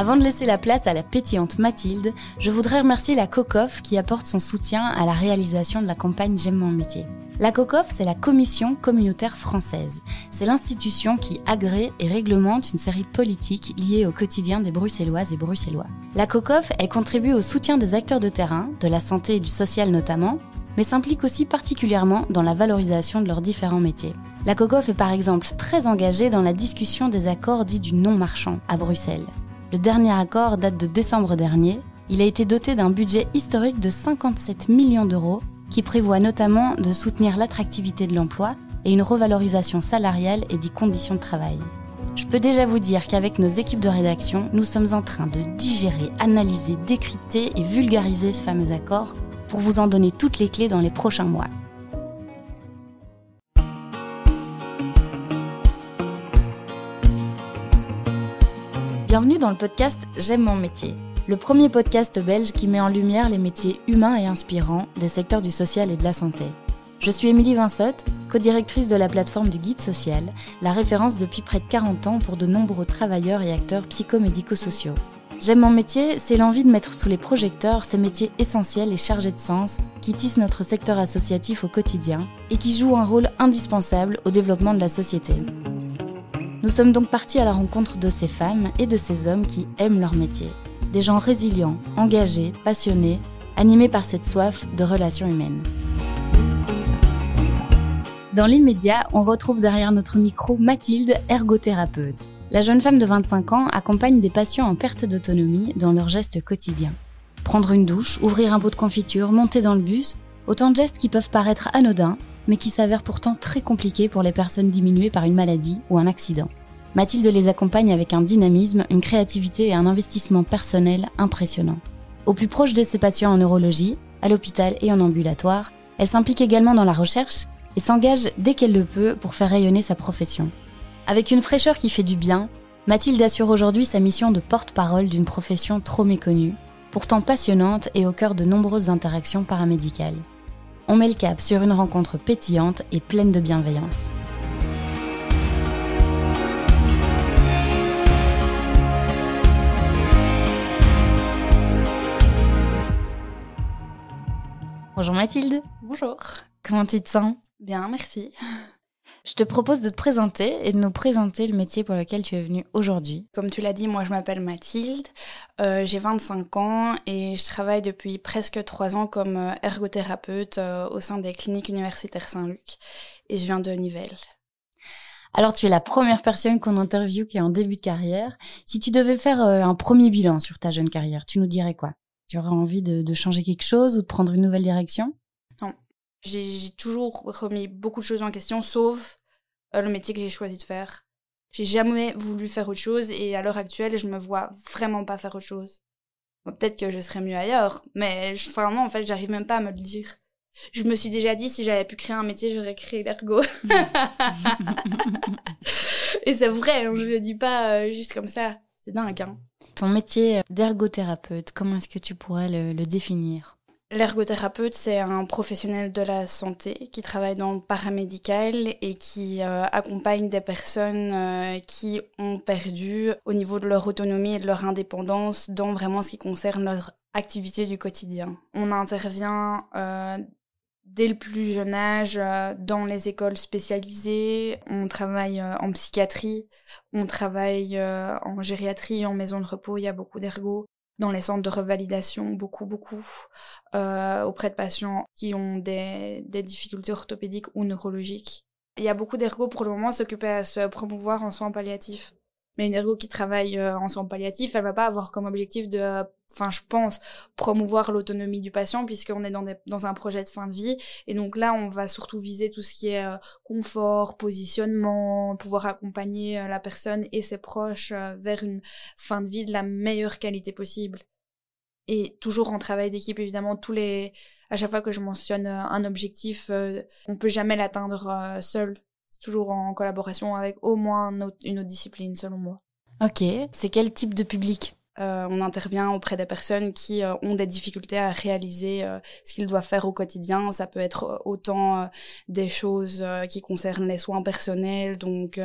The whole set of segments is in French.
Avant de laisser la place à la pétillante Mathilde, je voudrais remercier la COCOF qui apporte son soutien à la réalisation de la campagne J'aime mon métier. La COCOF, c'est la Commission communautaire française. C'est l'institution qui agrée et réglemente une série de politiques liées au quotidien des Bruxelloises et Bruxellois. La COCOF, elle contribue au soutien des acteurs de terrain, de la santé et du social notamment, mais s'implique aussi particulièrement dans la valorisation de leurs différents métiers. La COCOF est par exemple très engagée dans la discussion des accords dits du non-marchand à Bruxelles. Le dernier accord date de décembre dernier. Il a été doté d'un budget historique de 57 millions d'euros qui prévoit notamment de soutenir l'attractivité de l'emploi et une revalorisation salariale et des conditions de travail. Je peux déjà vous dire qu'avec nos équipes de rédaction, nous sommes en train de digérer, analyser, décrypter et vulgariser ce fameux accord pour vous en donner toutes les clés dans les prochains mois. Bienvenue dans le podcast J'aime mon métier, le premier podcast belge qui met en lumière les métiers humains et inspirants des secteurs du social et de la santé. Je suis Émilie Vinsotte, co-directrice de la plateforme du Guide Social, la référence depuis près de 40 ans pour de nombreux travailleurs et acteurs psychomédico-sociaux. J'aime mon métier, c'est l'envie de mettre sous les projecteurs ces métiers essentiels et chargés de sens qui tissent notre secteur associatif au quotidien et qui jouent un rôle indispensable au développement de la société. Nous sommes donc partis à la rencontre de ces femmes et de ces hommes qui aiment leur métier. Des gens résilients, engagés, passionnés, animés par cette soif de relations humaines. Dans l'immédiat, on retrouve derrière notre micro Mathilde, ergothérapeute. La jeune femme de 25 ans accompagne des patients en perte d'autonomie dans leurs gestes quotidiens. Prendre une douche, ouvrir un pot de confiture, monter dans le bus, autant de gestes qui peuvent paraître anodins, mais qui s'avèrent pourtant très compliqués pour les personnes diminuées par une maladie ou un accident. Mathilde les accompagne avec un dynamisme, une créativité et un investissement personnel impressionnant. Au plus proche de ses patients en neurologie, à l'hôpital et en ambulatoire, elle s'implique également dans la recherche et s'engage dès qu'elle le peut pour faire rayonner sa profession. Avec une fraîcheur qui fait du bien, Mathilde assure aujourd'hui sa mission de porte-parole d'une profession trop méconnue, pourtant passionnante et au cœur de nombreuses interactions paramédicales on met le cap sur une rencontre pétillante et pleine de bienveillance. Bonjour Mathilde. Bonjour. Comment tu te sens? Bien, merci. Je te propose de te présenter et de nous présenter le métier pour lequel tu es venue aujourd'hui. Comme tu l'as dit, moi je m'appelle Mathilde, euh, j'ai 25 ans et je travaille depuis presque 3 ans comme euh, ergothérapeute euh, au sein des cliniques universitaires Saint-Luc et je viens de Nivelles. Alors tu es la première personne qu'on interviewe qui est en début de carrière. Si tu devais faire un premier bilan sur ta jeune carrière, tu nous dirais quoi? Tu aurais envie de changer quelque chose ou de prendre une nouvelle direction? J'ai toujours remis beaucoup de choses en question, sauf euh, le métier que j'ai choisi de faire. J'ai jamais voulu faire autre chose et à l'heure actuelle, je me vois vraiment pas faire autre chose. Peut-être que je serais mieux ailleurs, mais je, vraiment, en fait, j'arrive même pas à me le dire. Je me suis déjà dit, si j'avais pu créer un métier, j'aurais créé l'ergo. et c'est vrai, hein, je le dis pas euh, juste comme ça. C'est dingue, hein. Ton métier d'ergothérapeute, comment est-ce que tu pourrais le définir? L'ergothérapeute, c'est un professionnel de la santé qui travaille dans le paramédical et qui euh, accompagne des personnes euh, qui ont perdu au niveau de leur autonomie et de leur indépendance dans vraiment ce qui concerne leur activité du quotidien. On intervient euh, dès le plus jeune âge dans les écoles spécialisées, on travaille en psychiatrie, on travaille en gériatrie, en maison de repos, il y a beaucoup d'ergots dans les centres de revalidation, beaucoup, beaucoup, euh, auprès de patients qui ont des, des, difficultés orthopédiques ou neurologiques. Il y a beaucoup d'ergots pour le moment s'occuper à se promouvoir en soins palliatifs. Mais une ergo qui travaille euh, en soins palliatifs, elle va pas avoir comme objectif de, enfin, je pense, promouvoir l'autonomie du patient puisqu'on est dans, des, dans un projet de fin de vie. Et donc là, on va surtout viser tout ce qui est euh, confort, positionnement, pouvoir accompagner euh, la personne et ses proches vers une fin de vie de la meilleure qualité possible. Et toujours en travail d'équipe, évidemment, tous les, à chaque fois que je mentionne un objectif, on peut jamais l'atteindre seul c'est toujours en collaboration avec au moins une autre, discipline, selon moi. Ok. C'est quel type de public? Euh, on intervient auprès des personnes qui euh, ont des difficultés à réaliser euh, ce qu'ils doivent faire au quotidien. Ça peut être autant des choses qui concernent les soins personnels, donc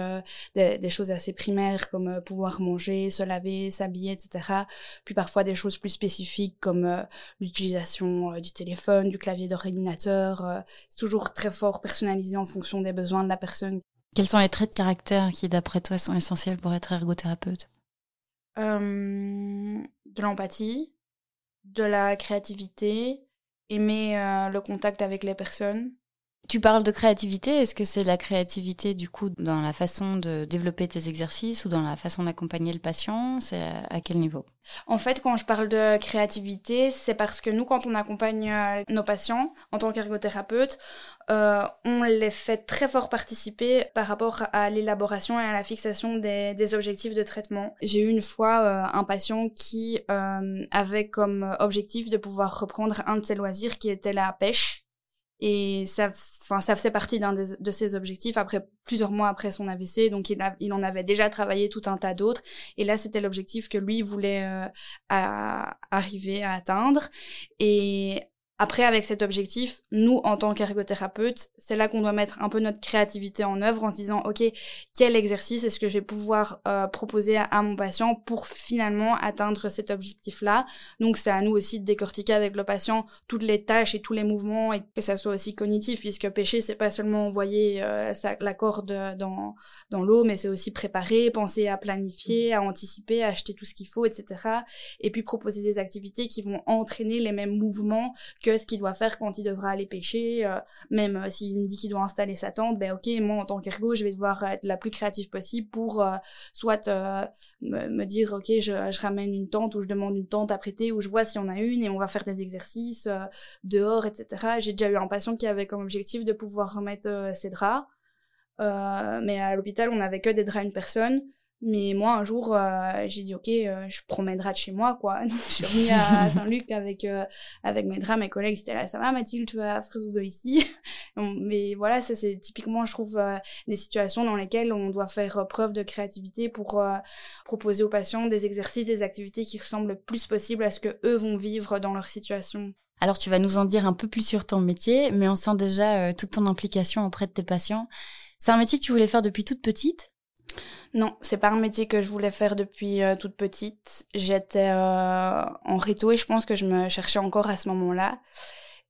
des, des, choses assez primaires comme pouvoir manger, se laver, s'habiller, etc. Puis parfois des choses plus spécifiques comme l'utilisation du téléphone, du clavier d'ordinateur. c'est toujours très fort personnalisé en fonction des besoins de la personne. Quels sont les traits de caractère qui, d'après toi, sont essentiels pour être ergothérapeute? De l'empathie, de la créativité, aimer le contact avec les personnes. Tu parles de créativité, est-ce que c'est la créativité du coup dans la façon de développer tes exercices ou dans la façon d'accompagner le patient? C'est à quel niveau? En fait, quand je parle de créativité, c'est parce que nous, quand on accompagne euh, nos patients en tant qu'ergothérapeute, euh, on les fait très fort participer par rapport à l'élaboration et à la fixation des, objectifs de traitement. J'ai eu une fois euh, un patient qui avait comme objectif de pouvoir reprendre un de ses loisirs qui était la pêche. Et ça, enfin, ça faisait partie d'un de ses objectifs après plusieurs mois après son AVC. Donc, il, il en avait déjà travaillé tout un tas d'autres. Et là, c'était l'objectif que lui voulait euh, arriver à atteindre. Et après, avec cet objectif, nous, en tant qu'ergothérapeute, c'est là qu'on doit mettre un peu notre créativité en œuvre en se disant, OK, quel exercice est-ce que je vais pouvoir euh, proposer à, mon patient pour finalement atteindre cet objectif-là? Donc, c'est à nous aussi de décortiquer avec le patient toutes les tâches et tous les mouvements et que ça soit aussi cognitif, puisque pêcher, c'est pas seulement envoyer euh, la corde dans, dans l'eau, mais c'est aussi préparer, penser à planifier, à anticiper, à acheter tout ce qu'il faut, etc. Et puis proposer des activités qui vont entraîner les mêmes mouvements que ce qu'il doit faire quand il devra aller pêcher. Euh, même euh, s'il me dit qu'il doit installer sa tente, ben ok, moi en tant qu'ergo, je vais devoir être la plus créative possible pour euh, soit me, dire ok, je, je, ramène une tente ou je demande une tente à prêter ou je vois s'il y en a une et on va faire des exercices dehors, etc. J'ai déjà eu un patient qui avait comme objectif de pouvoir remettre ses draps. mais à l'hôpital, on n'avait que des draps une personne. Mais moi, un jour, euh, j'ai dit, OK, euh, je prends mes draps de chez moi, quoi. Donc, je suis revenue à Saint-Luc avec, euh, avec mes draps. Mes collègues étaient là, ça va, Mathilde, tu vas faire de ici. Mais voilà, ça, c'est typiquement, je trouve, des situations dans lesquelles on doit faire preuve de créativité pour proposer aux patients des exercices, des activités qui ressemblent le plus possible à ce que eux vont vivre dans leur situation. Alors, tu vas nous en dire un peu plus sur ton métier, mais on sent déjà toute ton implication auprès de tes patients. C'est un métier que tu voulais faire depuis toute petite? Non, c'est pas un métier que je voulais faire depuis euh, toute petite. J'étais euh, en réto et je pense que je me cherchais encore à ce moment-là.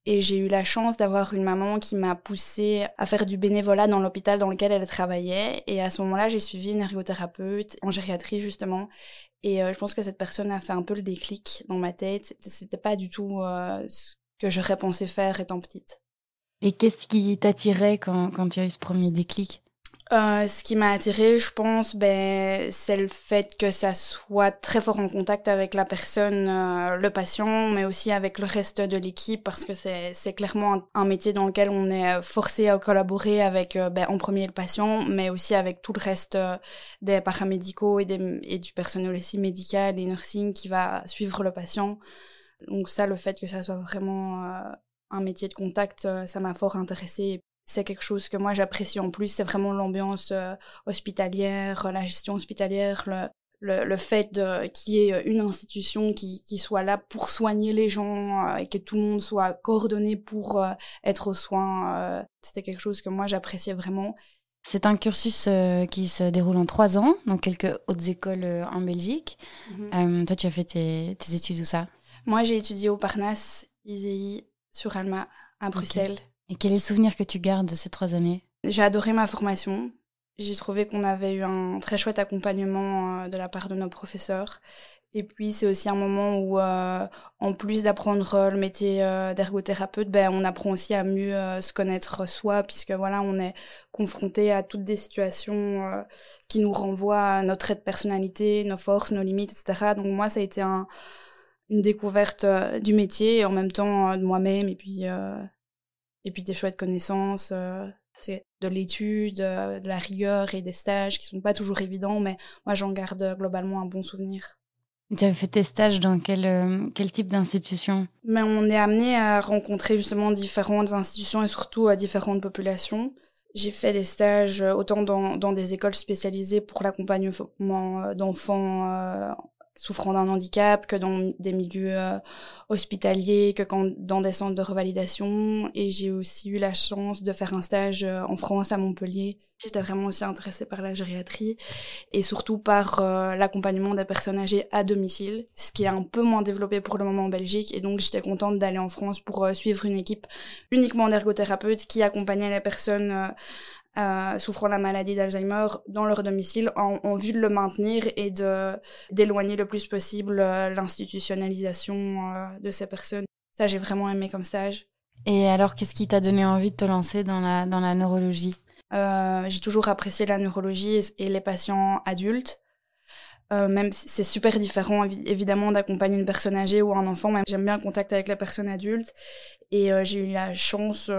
Et j'ai eu la chance d'avoir une maman qui m'a poussée à faire du bénévolat dans l'hôpital dans lequel elle travaillait. Et à ce moment-là, j'ai suivi une ergothérapeute en gériatrie justement. Et euh, je pense que cette personne a fait un peu le déclic dans ma tête. C'était pas du tout ce que j'aurais pensé faire étant petite. Et qu'est-ce qui t'attirait quand, quand tu as eu ce premier déclic? Euh, ce qui m'a attiré, je pense, ben, c'est le fait que ça soit très fort en contact avec la personne, euh, le patient, mais aussi avec le reste de l'équipe, parce que c'est, clairement un, métier dans lequel on est forcé à collaborer avec, euh, ben, en premier le patient, mais aussi avec tout le reste des paramédicaux et, des, et du personnel aussi médical et nursing qui va suivre le patient. Donc ça, le fait que ça soit vraiment un métier de contact, ça m'a fort intéressé c'est quelque chose que moi j'apprécie en plus. C'est vraiment l'ambiance euh, hospitalière, la gestion hospitalière, le, le, le fait qu'il y ait une institution qui, qui, soit là pour soigner les gens euh, et que tout le monde soit coordonné pour euh, être aux soins. C'était quelque chose que moi j'appréciais vraiment. C'est un cursus qui se déroule en trois ans dans quelques hautes écoles en Belgique. Mhm. toi, tu as fait tes, tes études où ça? Moi, j'ai étudié au Parnasse, ISEI, sur Alma, à Bruxelles. Et quel est le souvenir que tu gardes de ces trois années? J'ai adoré ma formation. J'ai trouvé qu'on avait eu un très chouette accompagnement euh, de la part de nos professeurs. Et puis c'est aussi un moment où, euh, en plus d'apprendre euh, le métier d'ergothérapeute, ben, on apprend aussi à mieux se connaître soi, puisque voilà, on est confronté à toutes des situations qui nous renvoient à notre trait de personnalité, nos forces, nos limites, etc. Donc moi, ça a été un, une découverte du métier et en même temps de moi-même. Et puis et puis des chouettes connaissances. Euh, c'est de l'étude, euh, de la rigueur et des stages qui sont pas toujours évidents, mais moi j'en garde globalement un bon souvenir. Tu avais fait tes stages dans quel, euh, quel type d'institution? Mais On est amené à rencontrer justement différentes institutions et surtout à différentes populations. J'ai fait des stages autant dans, dans des écoles spécialisées pour l'accompagnement d'enfants souffrant d'un handicap que dans des milieux euh, hospitaliers, que quand, dans des centres de revalidation. Et j'ai aussi eu la chance de faire un stage euh, en France, à Montpellier. J'étais vraiment aussi intéressée par la gériatrie et surtout par euh, l'accompagnement des personnes âgées à domicile, ce qui est un peu moins développé pour le moment en Belgique. Et donc j'étais contente d'aller en France pour suivre une équipe uniquement d'ergothérapeutes qui accompagnait les personnes euh, souffrant de la maladie d'Alzheimer dans leur domicile en, vue de le maintenir et de d'éloigner le plus possible euh, l'institutionnalisation euh, de ces personnes. Ça, j'ai vraiment aimé comme stage. Et alors, qu'est-ce qui t'a donné envie de te lancer dans la, dans la neurologie? J'ai toujours apprécié la neurologie et, les patients adultes. même si c'est super différent évidemment d'accompagner une personne âgée ou un enfant, j'aime bien le contact avec la personne adulte et j'ai eu la chance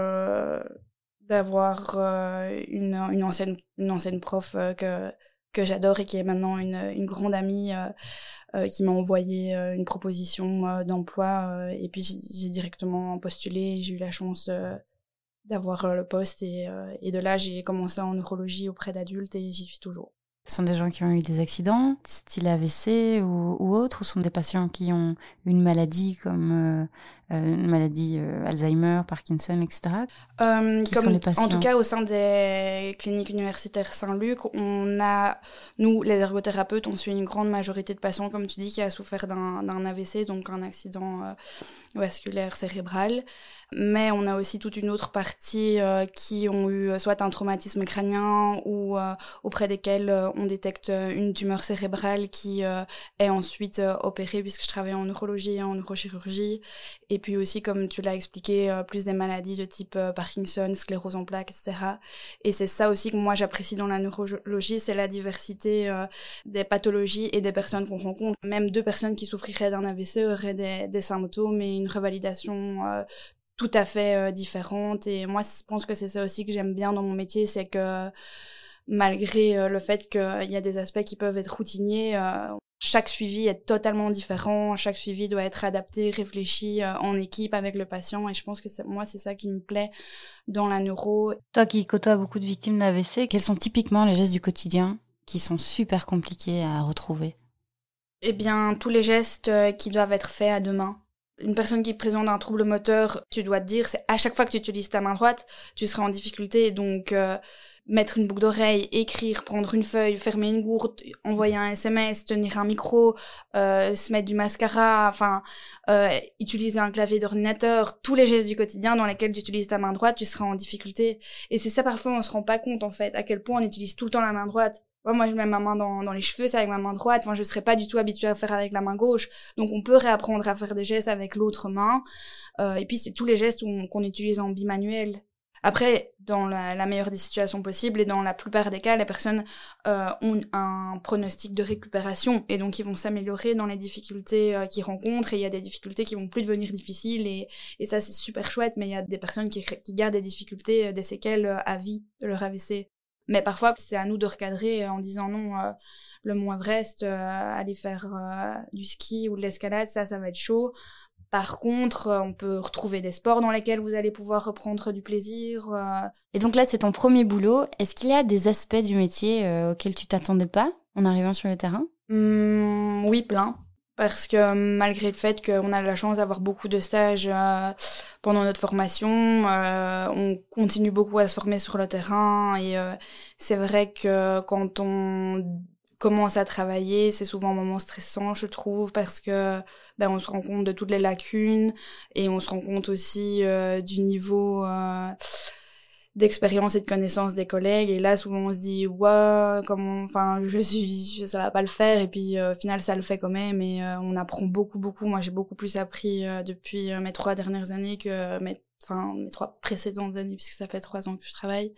d'avoir euh, une, une, ancienne, une ancienne prof euh, que, que j'adore et qui est maintenant une, une grande amie euh, qui m'a envoyé une proposition d'emploi et puis j'ai directement postulé j'ai eu la chance d'avoir le poste et, et de là j'ai commencé en neurologie auprès d'adultes et j'y suis toujours. Ce sont des gens qui ont eu des accidents, style AVC ou, ou autres, ou sont des patients qui ont une maladie comme maladie euh, Alzheimer, Parkinson, etc. Euh, qui sont les patients En tout cas, au sein des cliniques universitaires Saint-Luc, on a, nous, les ergothérapeutes, on suit une grande majorité de patients, comme tu dis, qui a souffert d'un AVC, donc un accident vasculaire cérébral. Mais on a aussi toute une autre partie qui ont eu soit un traumatisme crânien ou auprès desquels on détecte une tumeur cérébrale qui est ensuite opérée, puisque je travaille en neurologie et en neurochirurgie. Et et puis aussi, comme tu l'as expliqué, euh, plus des maladies de type euh, Parkinson, sclérose en plaques, etc. Et c'est ça aussi que moi j'apprécie dans la neurologie, c'est la diversité euh, des pathologies et des personnes qu'on rencontre. Même deux personnes qui souffriraient d'un AVC auraient des, des, symptômes et une revalidation tout à fait différente. Et moi, je pense que c'est ça aussi que j'aime bien dans mon métier, c'est que malgré le fait qu'il y a des aspects qui peuvent être routiniers, chaque suivi est totalement différent, chaque suivi doit être adapté, réfléchi euh, en équipe avec le patient et je pense que moi c'est ça qui me plaît dans la neuro. Toi qui côtoies beaucoup de victimes d'AVC, quels sont typiquement les gestes du quotidien qui sont super compliqués à retrouver? Eh bien tous les gestes euh, qui doivent être faits à deux mains. Une personne qui présente un trouble moteur, tu dois te dire, c'est à chaque fois que tu utilises ta main droite, tu seras en difficulté. Donc, euh, mettre une boucle d'oreille, écrire, prendre une feuille, fermer une gourde, envoyer un SMS, tenir un micro, euh, se mettre du mascara, enfin, euh, utiliser un clavier d'ordinateur, tous les gestes du quotidien dans lesquels tu utilises ta main droite, tu seras en difficulté. Et c'est ça parfois on se rend pas compte en fait, à quel point on utilise tout le temps la main droite. Moi, je mets ma main dans, les cheveux, c'est avec ma main droite. Enfin, je serais pas du tout habituée à faire avec la main gauche. Donc, on peut réapprendre à faire des gestes avec l'autre main. Euh, et puis, c'est tous les gestes qu'on utilise en bimanuel. Après, dans la, meilleure des situations possibles et dans la plupart des cas, les personnes euh, ont un pronostic de récupération et donc ils vont s'améliorer dans les difficultés euh, qu'ils rencontrent et il y a des difficultés qui vont plus devenir difficiles et, ça c'est super chouette, mais il y a des personnes qui, gardent des difficultés, euh, des séquelles à vie leur AVC. Mais parfois, c'est à nous de recadrer en disant non, le Mont Everest, aller faire du ski ou de l'escalade, ça, ça va être chaud. Par contre, euh, on peut retrouver des sports dans lesquels vous allez pouvoir reprendre du plaisir. Euh. Et donc là, c'est ton premier boulot. Est-ce qu'il y a des aspects du métier euh, auxquels tu t'attendais pas en arrivant sur le terrain? Mmh, Oui, plein. Parce que malgré le fait qu'on a la chance d'avoir beaucoup de stages pendant notre formation, on continue beaucoup à se former sur le terrain. Et c'est vrai que quand on commence à travailler, c'est souvent un moment stressant, je trouve, parce que ben, on se rend compte de toutes les lacunes et on se rend compte aussi euh, du niveau euh, d'expérience et de connaissance des collègues. Et là, souvent, on se dit, ouais, comment, enfin, je suis, ça va pas le faire. Et puis, euh, au final, ça le fait quand même. Et on apprend beaucoup, beaucoup. Moi, j'ai beaucoup plus appris depuis mes trois dernières années que mes, enfin, mes trois précédentes années, puisque ça fait trois ans que je travaille.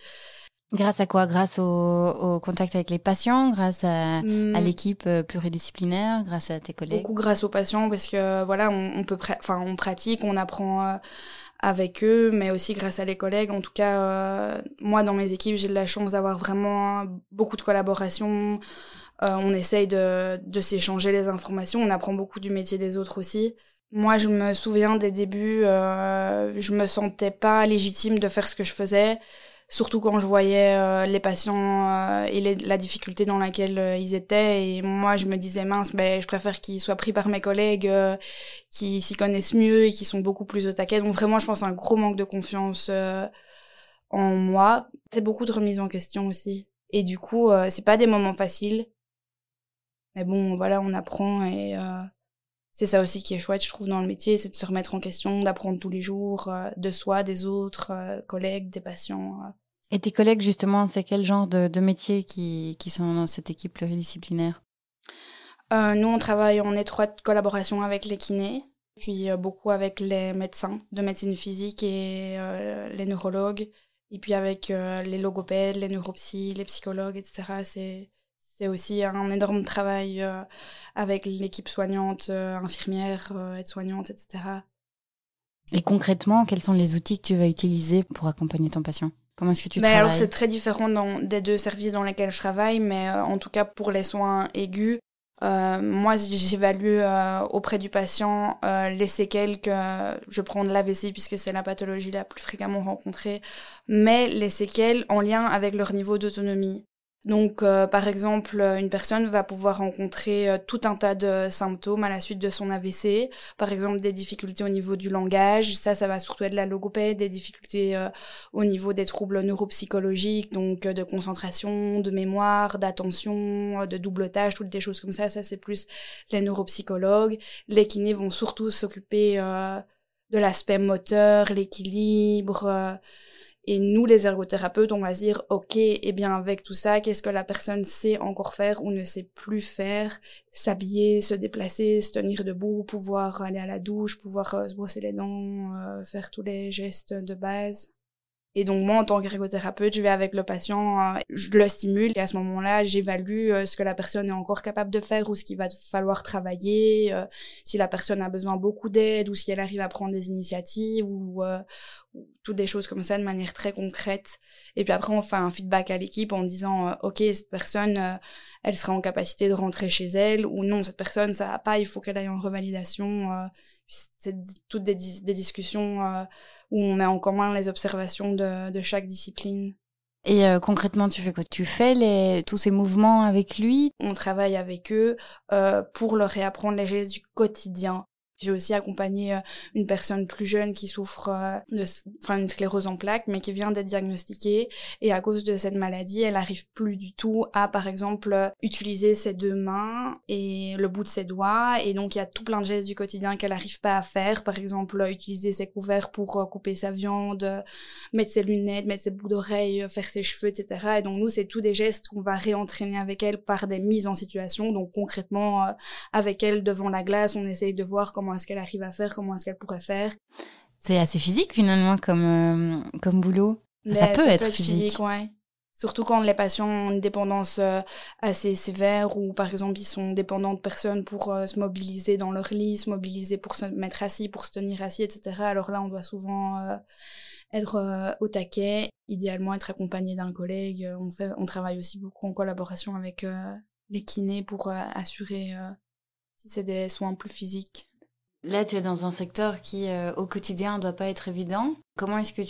Grâce à quoi? Grâce au, contact avec les patients, grâce à, hmm. l'équipe euh, pluridisciplinaire, grâce à tes collègues? Beaucoup grâce aux patients parce que voilà, on, peut, enfin, on pratique, on apprend euh, avec eux, mais aussi grâce à les collègues. En tout cas, euh, moi dans mes équipes, j'ai de la chance d'avoir vraiment beaucoup de collaboration. on essaye de, de s'échanger les informations, on apprend beaucoup du métier des autres aussi. Moi, je me souviens des débuts, je me sentais pas légitime de faire ce que je faisais surtout quand je voyais les patients et la difficulté dans laquelle ils étaient. Et moi, je me disais, mince, ben, je préfère qu'ils soient pris par mes collègues qui s'y connaissent mieux et qui sont beaucoup plus au taquet. Donc vraiment, je pense un gros manque de confiance en moi. C'est beaucoup de remise en question aussi. Et du coup, c'est pas des moments faciles. Mais bon, voilà, on apprend et c'est ça aussi qui est chouette, je trouve, dans le métier, c'est de se remettre en question, d'apprendre tous les jours euh, de soi, des autres, euh, collègues, des patients. Euh. Et tes collègues, justement, c'est quel genre de, de métiers qui, qui, sont dans cette équipe pluridisciplinaire? Nous, on travaille en étroite collaboration avec les kinés, puis beaucoup avec les médecins de médecine physique et les neurologues, et puis avec les logopèdes, les neuropsies, les psychologues, etc. C'est c'est aussi un énorme travail euh, avec l'équipe soignante, euh, infirmière, euh, aide-soignante, etc. Et concrètement, quels sont les outils que tu vas utiliser pour accompagner ton patient? Comment est-ce que tu mais travailles? Alors c'est très différent dans, des deux services dans lesquels je travaille, mais en tout cas pour les soins aigus, moi, j'évalue auprès du patient les séquelles que je prends de l'AVC puisque c'est la pathologie la plus fréquemment rencontrée, mais les séquelles en lien avec leur niveau d'autonomie. Donc, euh, par exemple, une personne va pouvoir rencontrer euh, tout un tas de symptômes à la suite de son AVC. Par exemple, des difficultés au niveau du langage. Ça, ça va surtout être la logopède. Des difficultés euh, au niveau des troubles neuropsychologiques, donc de concentration, de mémoire, d'attention, de double tâche, toutes des choses comme ça. Ça, c'est plus les neuropsychologues. Les kinés vont surtout s'occuper de l'aspect moteur, l'équilibre et nous, les ergothérapeutes, on va dire, OK, et eh bien avec tout ça, qu'est-ce que la personne sait encore faire ou ne sait plus faire? S'habiller, se déplacer, se tenir debout, pouvoir aller à la douche, pouvoir euh, se brosser les dents, euh, faire tous les gestes de base. Et donc moi, en tant qu'ergothérapeute, je vais avec le patient, euh, je le stimule et à ce moment-là, j'évalue ce que la personne est encore capable de faire ou ce qu'il va falloir travailler, si la personne a besoin beaucoup d'aide ou si elle arrive à prendre des initiatives ou, toutes des choses comme ça de manière très concrète. Et puis après, on fait un feedback à l'équipe en disant, euh, OK, cette personne, euh, elle sera en capacité de rentrer chez elle, ou non, cette personne, ça va pas, il faut qu'elle aille en revalidation. Euh. c'est toutes des, des discussions où on met en commun les observations de, de chaque discipline. Et concrètement, tu fais quoi? Tu fais les, tous ces mouvements avec lui? On travaille avec eux pour leur réapprendre les gestes du quotidien. J'ai aussi accompagné euh, une personne plus jeune qui souffre euh, de enfin, une sclérose en plaques, mais qui vient d'être diagnostiquée. Et à cause de cette maladie, elle arrive plus du tout à, par exemple, euh, utiliser ses deux mains et le bout de ses doigts. Et donc, il y a tout plein de gestes du quotidien qu'elle n'arrive pas à faire. Par exemple, utiliser ses couverts pour couper sa viande, mettre ses lunettes, mettre ses bouts d'oreilles, faire ses cheveux, etc. Et donc, nous, c'est tous des gestes qu'on va réentraîner avec elle par des mises en situation. Donc, concrètement, avec elle devant la glace, on essaye de voir comment comment est-ce qu'elle arrive à faire, comment est-ce qu'elle pourrait faire. C'est assez physique finalement comme, euh, comme boulot. ça, peut, être, physique. ouais. Surtout quand les patients ont une dépendance euh, assez sévère ou par exemple ils sont dépendants de personnes pour euh, se mobiliser dans leur lit, se mobiliser pour se mettre assis, pour se tenir assis, etc. Alors là on doit souvent être au taquet, idéalement être accompagné d'un collègue. On, fait, on travaille aussi beaucoup en collaboration avec les kinés pour assurer si c'est des soins plus physiques. Là, tu es dans un secteur qui, euh, au quotidien, ne doit pas être évident. Comment est-ce que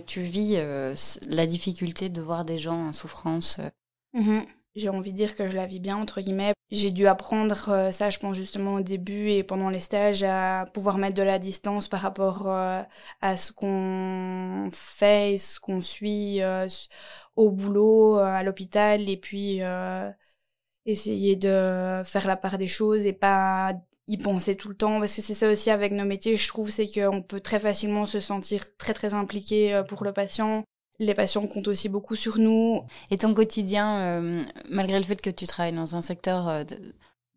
tu, vis euh, la difficulté de voir des gens en souffrance euh? mmh J'ai envie de dire que je la vis bien, entre guillemets. J'ai dû apprendre ça, je pense, justement au début et pendant les stages, à pouvoir mettre de la distance par rapport à ce qu'on fait, ce qu'on suit au boulot, à l'hôpital, et puis essayer de faire la part des choses et pas y penser tout le temps parce que c'est ça aussi avec nos métiers je trouve c'est qu'on peut très facilement se sentir très très impliqué euh, pour le patient. Les patients comptent aussi beaucoup sur nous. Et ton quotidien euh, malgré le fait que tu travailles dans un secteur euh,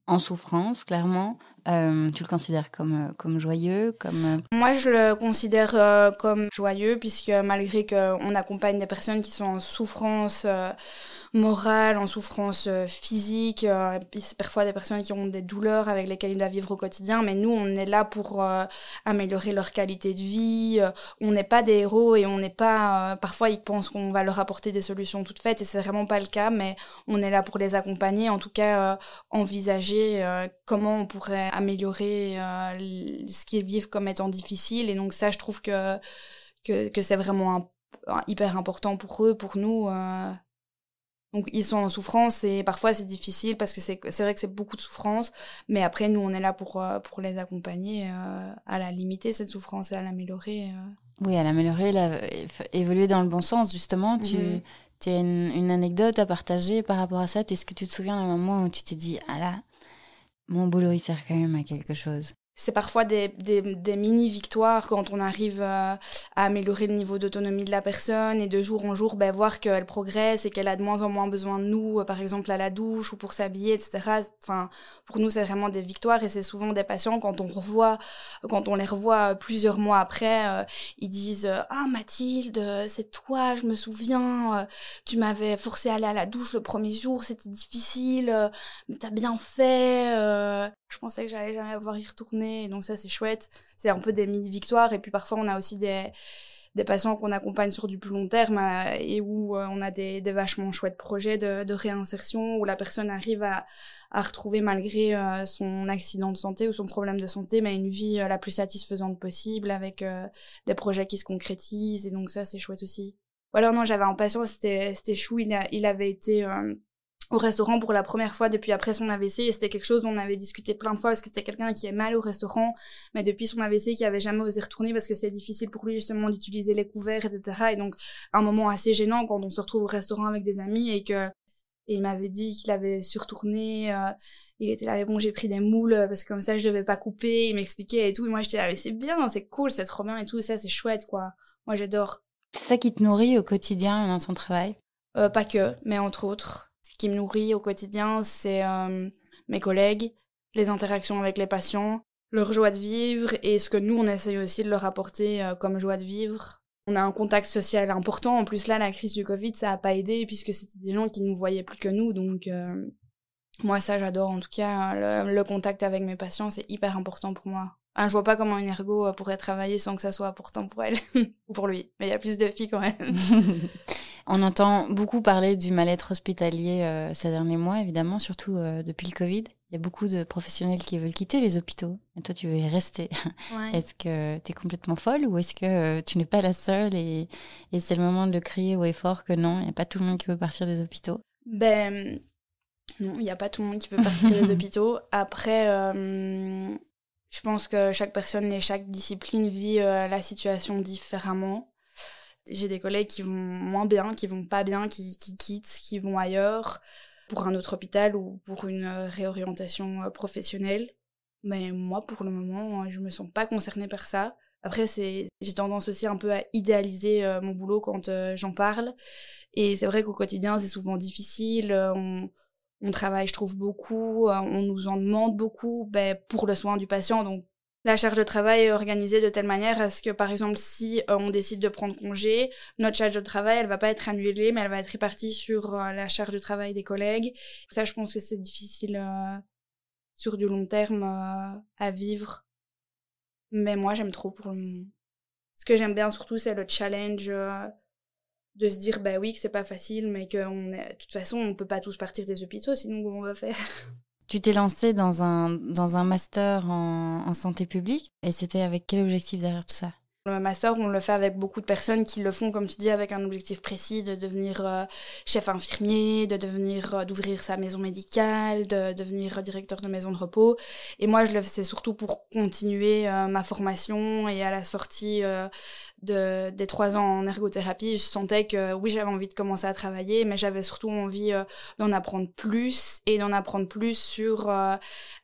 en souffrance clairement tu le considères comme, comme joyeux comme Moi, je le considère comme joyeux, puisque malgré qu'on accompagne des personnes qui sont en souffrance morale, en souffrance euh, physique. Euh, parfois des personnes qui ont des douleurs avec lesquelles ils doivent vivre au quotidien, mais nous, on est là pour euh, améliorer leur qualité de vie. on n'est pas des héros et on n'est pas... parfois, ils pensent qu'on va leur apporter des solutions toutes faites et c'est vraiment pas le cas, mais on est là pour les accompagner, en tout cas envisager comment on pourrait améliorer ce qu'ils vivent comme étant difficile. Et donc ça, je trouve que, que, que c'est vraiment un hyper important pour eux, pour nous. Donc ils sont en souffrance et parfois c'est difficile parce que c'est vrai que c'est beaucoup de souffrance, mais après nous on est là pour, pour les accompagner à la limiter cette souffrance et à l'améliorer. Oui, à l'améliorer, évoluer dans le bon sens justement. Tu, mhm. Tu as une, anecdote à partager par rapport à ça? Est-ce que tu te souviens d'un moment où tu t'es dit Ah là, mon boulot il sert quand même à quelque chose c'est parfois des, des, mini-victoires quand on arrive euh, à améliorer le niveau d'autonomie de la personne et de jour en jour ben, voir qu'elle progresse et qu'elle a de moins en moins besoin de nous, euh, par exemple à la douche ou pour s'habiller, etc. Enfin, pour nous, c'est vraiment des victoires et c'est souvent des patients quand on revoit, quand on les revoit plusieurs mois après, euh, ils disent Ah Mathilde, c'est toi, je me souviens, tu m'avais forcé à aller à la douche le premier jour, c'était difficile, mais t'as bien fait. Je pensais que j'allais jamais avoir y retourner donc ça, c'est chouette. C'est un peu des mini-victoires. Et puis parfois, on a aussi des, des patients qu'on accompagne sur du plus long terme euh, et où euh, on a des, des, vachement chouettes projets de, de, réinsertion où la personne arrive à, à retrouver malgré euh, son accident de santé ou son problème de santé, mais une vie la plus satisfaisante possible avec des projets qui se concrétisent. Et donc ça, c'est chouette aussi. Alors non, j'avais un patient, c'était chou, il, il avait été au restaurant pour la première fois depuis après son AVC et c'était quelque chose dont on avait discuté plein de fois parce que c'était quelqu'un qui est mal au restaurant mais depuis son AVC qui avait jamais osé retourner parce que c'est difficile pour lui justement d'utiliser les couverts etc et donc un moment assez gênant quand on se retrouve au restaurant avec des amis et que et il m'avait dit qu'il avait surtourné euh, il était là mais bon j'ai pris des moules parce que comme ça je devais pas couper. Il m'expliquait et tout. Et moi j'étais là mais c'est bien c'est cool c'est trop bien et tout. Ça c'est chouette quoi. Moi j'adore. C'est ça qui te nourrit au quotidien dans ton travail? Euh, pas que mais entre autres ce qui me nourrit au quotidien, c'est euh, mes collègues, les interactions avec les patients, leur joie de vivre et ce que nous, on essaye aussi de leur apporter euh, comme joie de vivre. On a un contact social important. En plus, là, la crise du Covid, ça n'a pas aidé puisque c'était des gens qui ne nous voyaient plus que nous. Donc, euh, moi, ça, j'adore. En tout cas, le, contact avec mes patients, c'est hyper important pour moi. Je je vois pas comment une ergo pourrait travailler sans que ça soit important pour elle ou pour lui. Mais il y a plus de filles quand même. On entend beaucoup parler du mal-être hospitalier euh, ces derniers mois, évidemment, surtout euh, depuis le Covid. Il y a beaucoup de professionnels qui veulent quitter les hôpitaux. Et toi, tu veux y rester. est-ce que tu es complètement folle ou est-ce que euh, tu n'es pas la seule et, c'est le moment de crier au effort que non, il n'y a pas tout le monde qui veut partir des hôpitaux? Ben, non, il n'y a pas tout le monde qui veut partir des hôpitaux. Après, je pense que chaque personne et chaque discipline vit la situation différemment j'ai des collègues qui vont moins bien, qui vont pas bien, qui, qui quittent, qui vont ailleurs pour un autre hôpital ou pour une euh, réorientation euh, professionnelle. Mais moi, pour le moment, je me sens pas concernée par ça. Après, c'est, j'ai tendance aussi un peu à idéaliser euh, mon boulot quand j'en parle. Et c'est vrai qu'au quotidien, c'est souvent difficile. on, on travaille, je trouve, beaucoup. on nous en demande beaucoup ben, pour le soin du patient. Donc, la charge de travail est organisée de telle manière à ce que, par exemple, si euh, on décide de prendre congé, notre charge de travail, elle va pas être annulée, mais elle va être répartie sur euh, la charge de travail des collègues. Ça, je pense que c'est difficile euh, sur du long terme à vivre. Mais moi, j'aime trop pour le Ce que j'aime bien surtout, c'est le challenge de se dire, bah oui, que c'est pas facile, mais que est... de toute façon, on peut pas tous partir des hôpitaux, sinon on va faire? Tu t'es lancé dans un, dans un master en, santé publique et c'était avec quel objectif derrière tout ça? Le master, on le fait avec beaucoup de personnes qui le font, comme tu dis, avec un objectif précis de devenir euh, chef infirmier, de devenir, euh, d'ouvrir sa maison médicale, de devenir directeur de maison de repos. Et moi, je le fais surtout pour continuer euh, ma formation et à la sortie de, des trois ans en ergothérapie, je sentais que oui, j'avais envie de commencer à travailler, mais j'avais surtout envie d'en apprendre plus et d'en apprendre plus sur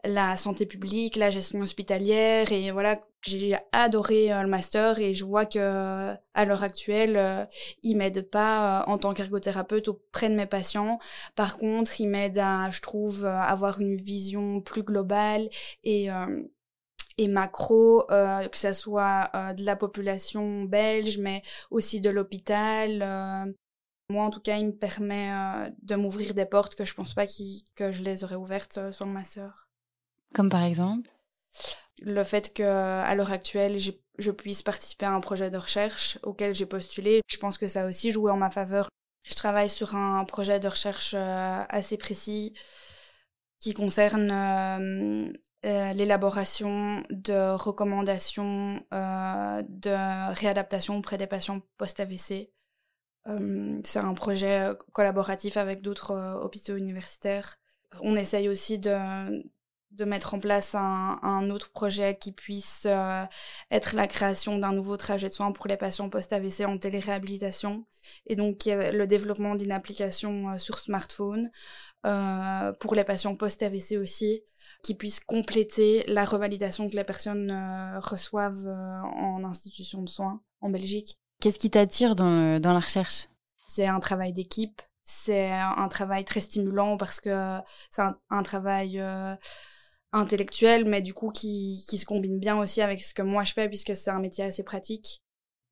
la santé publique, la gestion hospitalière et voilà j'ai adoré euh, le master et je vois que à l'heure actuelle, euh, il m'aide pas euh, en tant qu'ergothérapeute auprès de mes patients. Par contre, il m'aide à, je trouve, avoir une vision plus globale et et macro, que ce soit de la population belge, mais aussi de l'hôpital. moi, en tout cas, il me permet de m'ouvrir des portes que je pense pas que je les aurais ouvertes sans le master. Comme par exemple? Le fait que à l'heure actuelle je puisse participer à un projet de recherche auquel j'ai postulé, je pense que ça a aussi joué en ma faveur. Je travaille sur un projet de recherche euh, assez précis qui concerne l'élaboration de recommandations de réadaptation auprès des patients post-AVC. c'est un projet collaboratif avec d'autres hôpitaux universitaires. On essaye aussi de, de mettre en place un, autre projet qui puisse euh, être la création d'un nouveau trajet de soins pour les patients post-AVC en téléréhabilitation. Et donc, le développement d'une application euh, sur smartphone euh, pour les patients post-AVC aussi, qui puisse compléter la revalidation que les personnes reçoivent en institution de soins en Belgique. Qu'est-ce qui t'attire dans, dans la recherche? C'est un travail d'équipe. C'est un travail très stimulant parce que c'est un, travail intellectuel, mais du coup qui, qui se combine bien aussi avec ce que moi je fais, puisque c'est un métier assez pratique.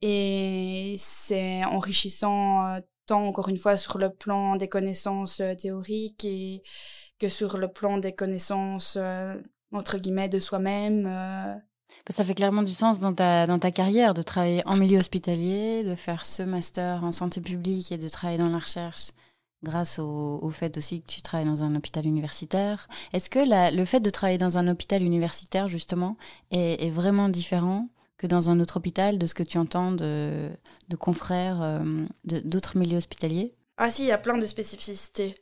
Et c'est enrichissant euh, tant, encore une fois, sur le plan des connaissances euh, théoriques et que sur le plan des connaissances, euh, entre guillemets, de soi-même. Ça fait clairement du sens dans ta, dans ta carrière de travailler en milieu hospitalier, de faire ce master en santé publique et de travailler dans la recherche grâce au, fait aussi que tu travailles dans un hôpital universitaire. Est-ce que le fait de travailler dans un hôpital universitaire, justement, est, vraiment différent que dans un autre hôpital de ce que tu entends de, confrères euh, d'autres milieux hospitaliers? Ah si, il y a plein de spécificités.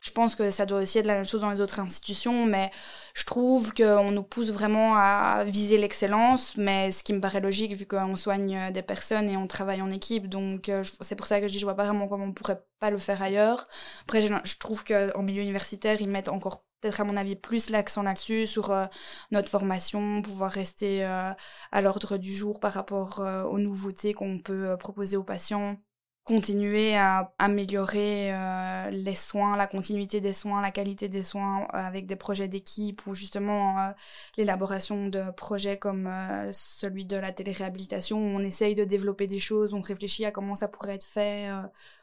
Je pense que ça doit aussi être la même chose dans les autres institutions, mais je trouve qu'on nous pousse vraiment à viser l'excellence, mais ce qui me paraît logique vu qu'on soigne des personnes et on travaille en équipe, donc euh, c'est pour ça que je dis je vois pas vraiment comment on pourrait pas le faire ailleurs. Après, je trouve qu'en milieu universitaire, ils mettent encore peut-être à mon avis plus l'accent là-dessus sur euh, notre formation, pouvoir rester euh, à l'ordre du jour par rapport aux nouveautés qu'on peut proposer aux patients continuer à améliorer euh, les soins, la continuité des soins, la qualité des soins euh, avec des projets d'équipe ou justement euh, l'élaboration de projets comme celui de la téléréhabilitation. Où on essaye de développer des choses, on réfléchit à comment ça pourrait être fait,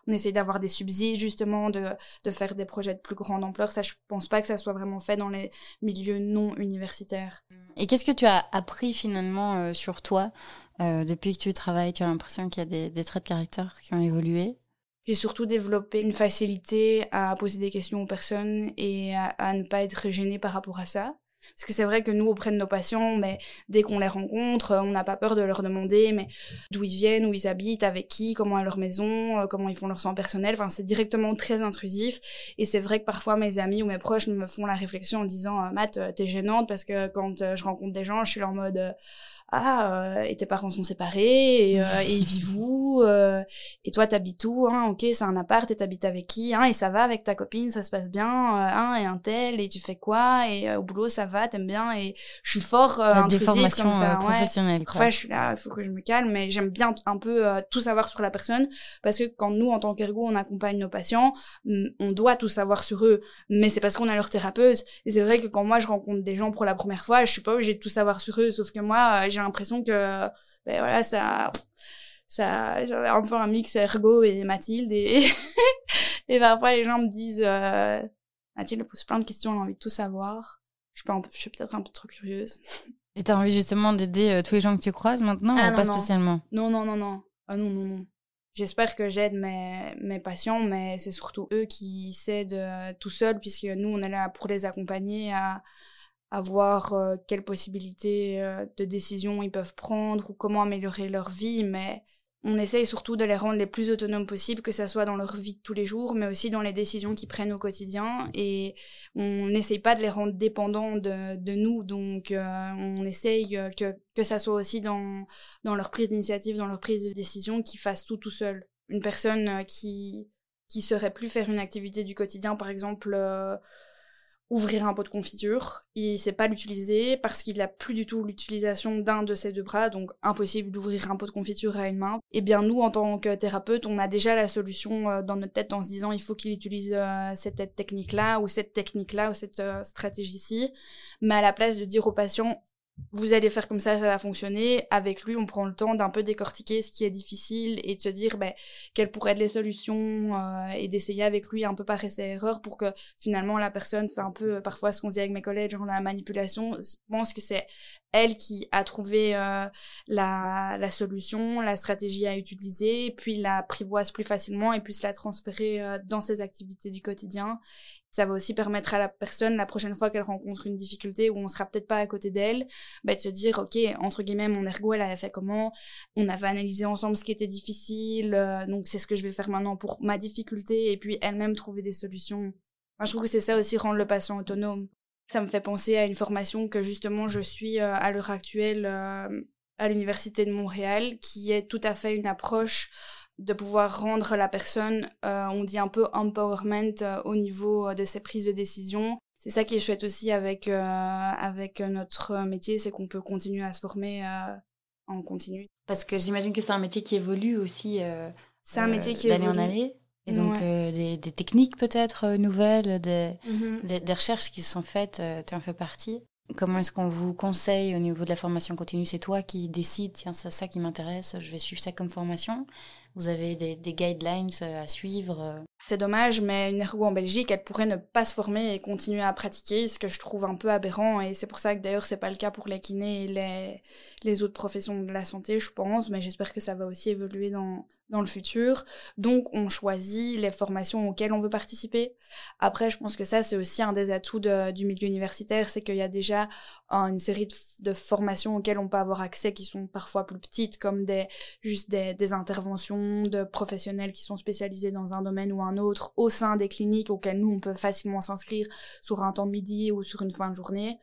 on essaye d'avoir des subsides justement, de, de, faire des projets de plus grande ampleur. Ça, je pense pas que ça soit vraiment fait dans les milieux non universitaires. Et qu'est-ce que tu as appris finalement sur toi euh, depuis que tu travailles, tu as l'impression qu'il y a des, traits de caractère qui ont évolué? J'ai surtout développé une facilité à poser des questions aux personnes et à, ne pas être gêné par rapport à ça. Parce que c'est vrai que nous, auprès de nos patients, mais dès qu'on les rencontre, on n'a pas peur de leur demander mais d'où ils viennent, où ils habitent, avec qui, comment est leur maison, euh, comment ils font leur soins personnels. Enfin, c'est directement très intrusif. Et c'est vrai que parfois mes amis ou mes proches me font la réflexion en disant euh, Matt, t'es gênante parce que quand je rencontre des gens, je suis en mode ah euh, et tes parents sont séparés et, euh, et ils vivent où euh, et toi t'habites où hein ok c'est un appart et t'habites avec qui hein et ça va avec ta copine ça se passe bien hein et un tel et tu fais quoi et au boulot ça va t'aimes bien et je suis fort euh, comme ça professionnelle quoi. Enfin, je suis là il faut que je me calme mais j'aime bien un peu tout savoir sur la personne parce que quand nous en tant qu'ergo on accompagne nos patients on doit tout savoir sur eux mais c'est parce qu'on a leur thérapeute et c'est vrai que quand moi je rencontre des gens pour la première fois je suis pas obligée de tout savoir sur eux sauf que moi j'ai l'impression que ben voilà ça ça j'avais un peu un mix ergo et Mathilde et et parfois les gens me disent euh, Mathilde pose plein de questions elle a envie de tout savoir. Je suis, je suis peut-être un peu trop curieuse. Et t'as envie justement d'aider euh, tous les gens que tu croises maintenant ah, ou pas spécialement? Non non non non. Ah non non non. J'espère que j'aide mes, mes patients, mais c'est surtout eux qui s'aident euh, tout seuls, puisque nous, on est là pour les accompagner à, à voir euh, quelles possibilités euh, de décision ils peuvent prendre ou comment améliorer leur vie, mais on essaye surtout de les rendre les plus autonomes possible, que ce soit dans leur vie de tous les jours, mais aussi dans les décisions qu'ils prennent au quotidien. Et on n'essaye pas de les rendre dépendants de, de nous, donc euh, on essaye que, que ça soit aussi dans, dans leur prise d'initiative, dans leur prise de décision, qu'ils fassent tout tout seul. Une personne qui qui saurait plus faire une activité du quotidien, par exemple ouvrir un pot de confiture. Il sait pas l'utiliser parce qu'il a plus du tout l'utilisation d'un de ses deux bras, donc impossible d'ouvrir un pot de confiture à une main. Et eh bien nous, en tant que thérapeute, on a déjà la solution euh, dans notre tête en se disant il faut qu'il utilise euh, cette technique-là ou cette technique-là ou cette euh, stratégie-ci. Mais à la place de dire au patient vous allez faire comme ça, ça va fonctionner. Avec lui, on prend le temps d'un peu décortiquer ce qui est difficile et de se dire ben, quelles pourraient être les solutions euh, et d'essayer avec lui un peu par essai-erreur pour que finalement la personne, c'est un peu parfois ce qu'on dit avec mes collègues, genre la manipulation, pense que c'est elle qui a trouvé euh, la, la, solution, la stratégie à utiliser, puis la l'apprivoise plus facilement et puisse la transférer euh, dans ses activités du quotidien. Ça va aussi permettre à la personne, la prochaine fois qu'elle rencontre une difficulté où on sera peut-être pas à côté d'elle, bah, de se dire, OK, entre guillemets, mon ergo, elle avait fait comment? On avait analysé ensemble ce qui était difficile, euh, donc c'est ce que je vais faire maintenant pour ma difficulté, et puis elle-même trouver des solutions. Moi, je trouve que c'est ça aussi, rendre le patient autonome. Ça me fait penser à une formation que justement je suis euh, à l'heure actuelle euh, à l'Université de Montréal, qui est tout à fait une approche de pouvoir rendre la personne, euh, on dit un peu empowerment euh, au niveau euh, de ses prises de décision. C'est ça qui est chouette aussi avec, avec notre métier, c'est qu'on peut continuer à se former en continu. Parce que j'imagine que c'est un métier qui évolue aussi. c'est un métier qui d'année en année. Et donc des, des, techniques peut-être nouvelles, des, mm-hmm. des, des, recherches qui sont faites, tu en fais partie. Comment est-ce qu'on vous conseille au niveau de la formation continue? C'est toi qui décides, tiens, c'est ça qui m'intéresse, je vais suivre ça comme formation Vous avez des, des guidelines euh, à suivre euh? C'est dommage, mais une ergo en Belgique, elle pourrait ne pas se former et continuer à pratiquer, ce que je trouve un peu aberrant. Et c'est pour ça que d'ailleurs, c'est pas le cas pour les kinés et les, les autres professions de la santé, je pense. Mais j'espère que ça va aussi évoluer dans, dans le futur. Donc, on choisit les formations auxquelles on veut participer. Après, je pense que ça, c'est aussi un des atouts du milieu universitaire, c'est qu'il y a déjà une série de, formations auxquelles on peut avoir accès qui sont parfois plus petites, comme des, juste des, interventions de professionnels qui sont spécialisés dans un domaine ou un autre au sein des cliniques auxquelles nous, on peut facilement s'inscrire sur un temps de midi ou sur une fin de journée.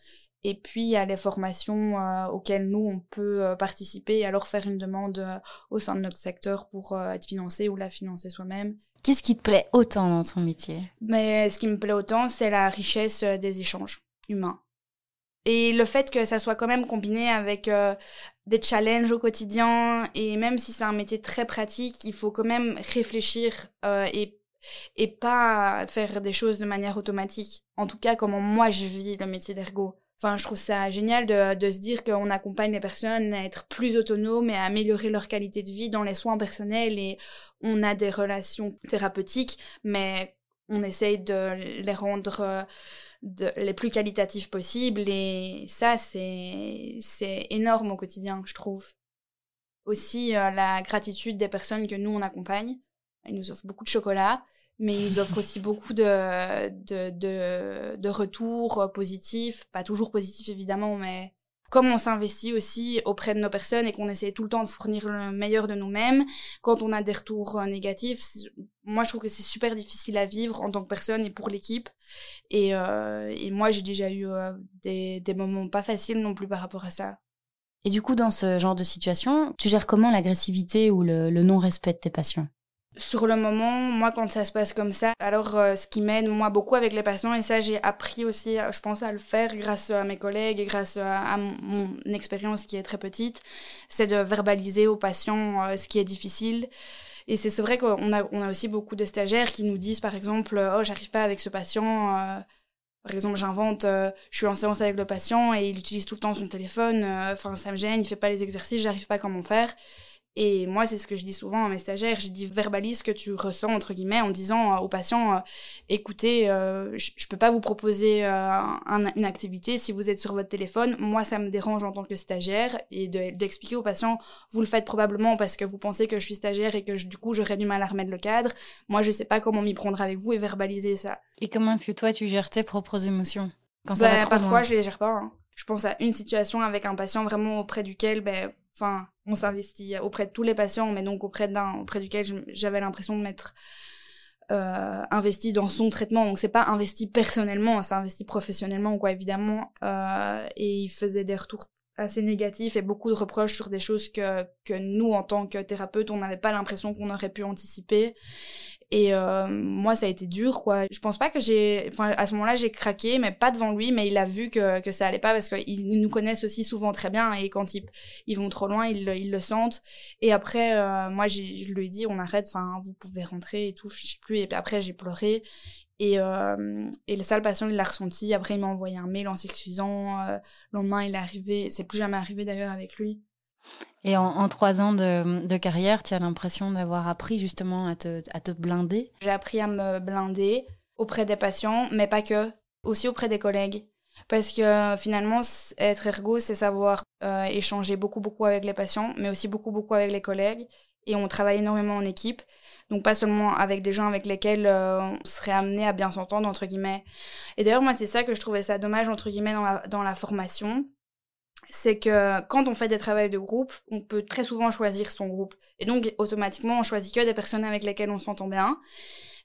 Et puis, il y a les formations euh, auxquelles nous, on peut euh, participer et alors faire une demande euh, au sein de notre secteur pour être financé ou la financer soi-même. Qu'est-ce qui te plaît autant dans ton métier? Mais ce qui me plaît autant, c'est la richesse des échanges humains. Et le fait que ça soit quand même combiné avec des challenges au quotidien, et même si c'est un métier très pratique, il faut quand même réfléchir et et pas faire des choses de manière automatique. En tout cas, comment moi je vis le métier d'ergo. Enfin, je trouve ça génial de, se dire qu'on accompagne les personnes à être plus autonomes et à améliorer leur qualité de vie dans les soins personnels et on a des relations thérapeutiques, mais on essaye de les rendre euh, les plus qualitatives possibles et ça, c'est, c'est énorme au quotidien, je trouve. Aussi, euh, la gratitude des personnes que nous, on accompagne. Ils nous offrent beaucoup de chocolat mais ils offrent aussi beaucoup de, de, de, de retours positifs, pas toujours positifs évidemment, mais comme on s'investit aussi auprès de nos personnes et qu'on essaie tout le temps de fournir le meilleur de nous-mêmes, quand on a des retours négatifs, moi je trouve que c'est super difficile à vivre en tant que personne et pour l'équipe. Et, euh, et moi j'ai déjà eu euh, des, des moments pas faciles non plus par rapport à ça. Et du coup, dans ce genre de situation, tu gères comment l'agressivité ou le, le non-respect de tes patients? Sur le moment, moi, quand ça se passe comme ça, alors euh, ce qui m'aide, moi, beaucoup avec les patients, et ça, j'ai appris aussi, euh, je pense, à le faire grâce à mes collègues et grâce à, mon, expérience qui est très petite, c'est de verbaliser aux patients euh, ce qui est difficile. Et c'est vrai qu'on a, aussi beaucoup de stagiaires qui nous disent, par exemple, oh, j'arrive pas avec ce patient. par exemple, j'invente, je suis en séance avec le patient et il utilise tout le temps son téléphone. Enfin, ça me gêne, il fait pas les exercices, j'arrive pas comment faire. Et moi, c'est ce que je dis souvent à mes stagiaires. J'ai dit verbalise ce que tu ressens, entre guillemets, en disant euh, aux patients, euh, écoutez, euh, je, peux pas vous proposer une activité si vous êtes sur votre téléphone. Moi, ça me dérange en tant que stagiaire. Et d'expliquer aux patients, vous le faites probablement parce que vous pensez que je suis stagiaire et que du coup, j'aurais du mal à remettre le cadre. Moi, je sais pas comment m'y prendre avec vous et verbaliser ça. Et comment est-ce que toi, tu gères tes propres émotions quand ça va ben, Parfois, je les gère pas. Hein. Je pense à une situation avec un patient vraiment auprès duquel, ben, enfin, on s'investit auprès de tous les patients, mais donc auprès d'un auprès duquel j'avais l'impression de m'être euh, investi dans son traitement. Donc c'est pas investi personnellement, c'est investi professionnellement, quoi, évidemment. Euh, et il faisait des retours assez négatifs et beaucoup de reproches sur des choses que, que nous, en tant que thérapeute, on n'avait pas l'impression qu'on aurait pu anticiper. Et euh, moi, ça a été dur, quoi. Je pense pas que j'ai... Enfin, à ce moment-là, j'ai craqué, mais pas devant lui, mais il a vu que, que ça allait pas parce qu'ils nous connaissent aussi souvent très bien et quand ils, ils vont trop loin, ils, ils le sentent. Et après, euh, moi, je lui ai dit, on arrête, enfin, vous pouvez rentrer et tout, je sais plus. Et puis après, j'ai pleuré. Et, euh, et le sale patient, il l'a ressenti. Après, il m'a envoyé un mail en s'excusant. Euh, le lendemain, il est arrivé. C'est plus jamais arrivé d'ailleurs avec lui. Et en, trois ans de, carrière, tu as l'impression d'avoir appris justement à te, à te blinder? J'ai appris à me blinder auprès des patients, mais pas que, aussi auprès des collègues. Parce que finalement, être ergo, c'est savoir euh, échanger beaucoup, beaucoup avec les patients, mais aussi beaucoup, beaucoup avec les collègues. Et on travaille énormément en équipe. Donc pas seulement avec des gens avec lesquels on serait amené à bien s'entendre, entre guillemets. Et d'ailleurs, moi, c'est ça que je trouvais ça dommage, entre guillemets, dans la formation c'est que quand on fait des travaux de groupe, on peut très souvent choisir son groupe. Et donc, automatiquement, on choisit que des personnes avec lesquelles on s'entend bien,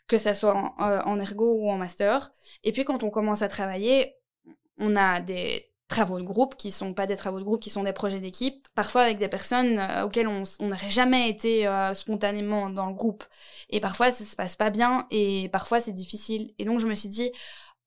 que ce soit euh, en, ergo ou en master. Et puis, quand on commence à travailler, on a des travaux de groupe qui sont pas des travaux de groupe, qui sont des projets d'équipe, parfois avec des personnes euh, auxquelles on n'aurait jamais été euh, spontanément dans le groupe. Et parfois, ça se passe pas bien et parfois, c'est difficile. Et donc, je me suis dit,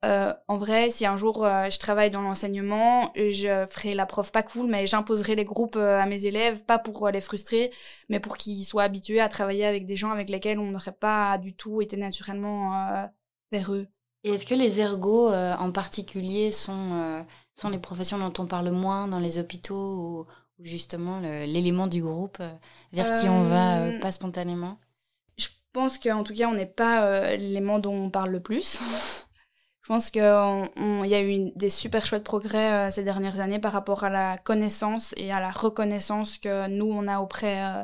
euh, en vrai, si un jour euh, je travaille dans l'enseignement, je ferai la prof pas cool, mais j'imposerai les groupes euh, à mes élèves, pas pour les frustrer, mais pour qu'ils soient habitués à travailler avec des gens avec lesquels on n'aurait pas du tout été naturellement vers eux. Et est-ce que les ergots en particulier sont, sont les professions dont on parle moins dans les hôpitaux ou, justement l'élément du groupe vers qui on va pas spontanément? Je pense qu'en tout cas, on n'est pas l'élément dont on parle le plus. Je pense qu'il y a eu des super chouettes progrès euh, ces dernières années par rapport à la connaissance et à la reconnaissance que nous, on a auprès euh,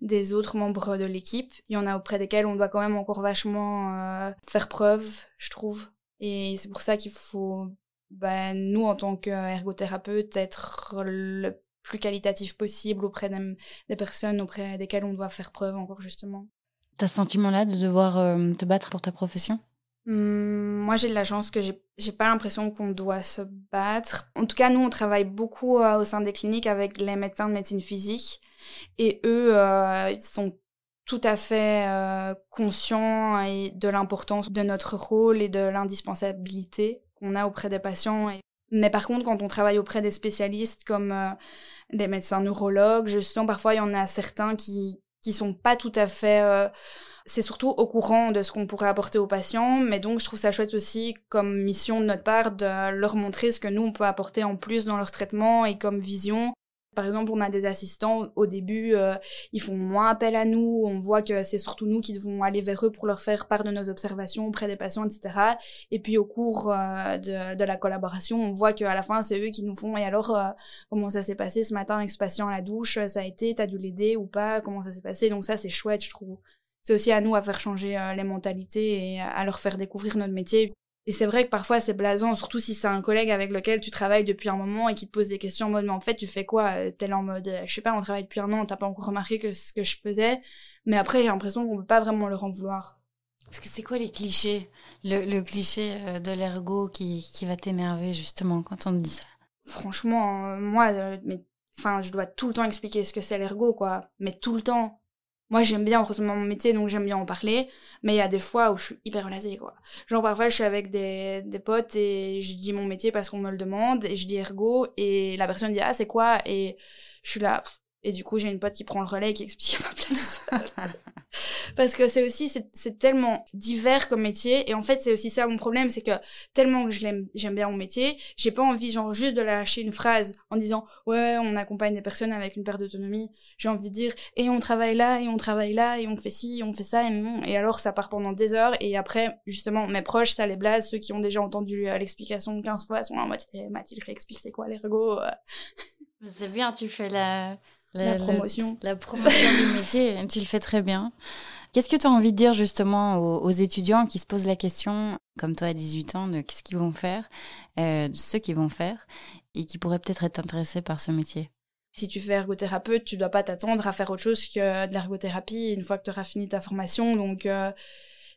des autres membres de l'équipe. Il y en a auprès desquels on doit quand même encore vachement euh, faire preuve, je trouve. Et c'est pour ça qu'il faut, bah, nous, en tant qu'ergothérapeute, être le plus qualitatif possible auprès des, personnes auprès desquelles on doit faire preuve encore, justement. T'as ce sentiment-là de devoir te battre pour ta profession? Moi, j'ai de la chance que j'ai pas l'impression qu'on doit se battre. En tout cas, nous, on travaille beaucoup euh, au sein des cliniques avec les médecins de médecine physique. Et eux, euh, ils sont tout à fait euh, conscients de l'importance de notre rôle et de l'indispensabilité qu'on a auprès des patients. Mais par contre, quand on travaille auprès des spécialistes comme les médecins neurologues, je sens parfois il y en a certains qui qui sont pas tout à fait c'est surtout au courant de ce qu'on pourrait apporter aux patients, mais donc je trouve ça chouette aussi comme mission de notre part de leur montrer ce que nous on peut apporter en plus dans leur traitement et comme vision. Par exemple, on a des assistants au début, euh, ils font moins appel à nous, on voit que c'est surtout nous qui devons aller vers eux pour leur faire part de nos observations auprès des patients, etc. Et puis au cours euh, de, la collaboration, on voit qu'à la fin, c'est eux qui nous font, et alors, euh, comment ça s'est passé ce matin avec ce patient à la douche, ça a été, t'as dû l'aider ou pas, comment ça s'est passé, donc ça c'est chouette, je trouve c'est aussi à nous à faire changer les mentalités et à leur faire découvrir notre métier. Et c'est vrai que parfois c'est blasant, surtout si c'est un collègue avec lequel tu travailles depuis un moment et qui te pose des questions en mode mais en fait tu fais quoi euh, T'es là en mode je sais pas, on travaille depuis un an, t'as pas encore remarqué que ce que je faisais. Mais après j'ai l'impression qu'on peut pas vraiment leur en vouloir. Parce que c'est quoi les clichés? Le, cliché euh, de l'ergot qui, qui va t'énerver justement quand on te dit ça? Franchement, moi, mais enfin je dois tout le temps expliquer ce que c'est l'ergot quoi. Mais tout le temps. Moi, j'aime bien heureusement mon métier, donc j'aime bien en parler. Mais il y a des fois où je suis hyper blasée, quoi. Genre, parfois, je suis avec des, des potes et je dis mon métier parce qu'on me le demande et je dis ergo et la personne dit ah, c'est quoi? Et je suis là. Et du coup, j'ai une pote qui prend le relais et qui explique ma place. Parce que c'est aussi, c'est tellement divers comme métier. Et en fait, c'est aussi ça mon problème, c'est que tellement que j'aime bien mon métier, j'ai pas envie, genre, juste de lâcher une phrase en disant, ouais, on accompagne des personnes avec une perte d'autonomie. J'ai envie de dire, et on travaille là, et on travaille là, et on fait ci, et on fait ça, et Et alors, ça part pendant des heures. Et après, justement, mes proches, ça les blase. Ceux qui ont déjà entendu euh, l'explication 15 fois sont en mode, eh, Mathilde, réexplique c'est quoi l'ergo. Euh. C'est bien, tu fais la, la, promotion. La, promotion du métier, tu le fais très bien. Qu'est-ce que tu as envie de dire justement aux, étudiants qui se posent la question, comme toi à 18 ans, de qu'est-ce qu'ils vont faire, euh, de ce qu'ils vont faire, et qui pourraient peut-être être intéressés par ce métier? Si tu fais ergothérapeute, tu dois pas t'attendre à faire autre chose que de l'ergothérapie une fois que tu auras fini ta formation. Donc, euh,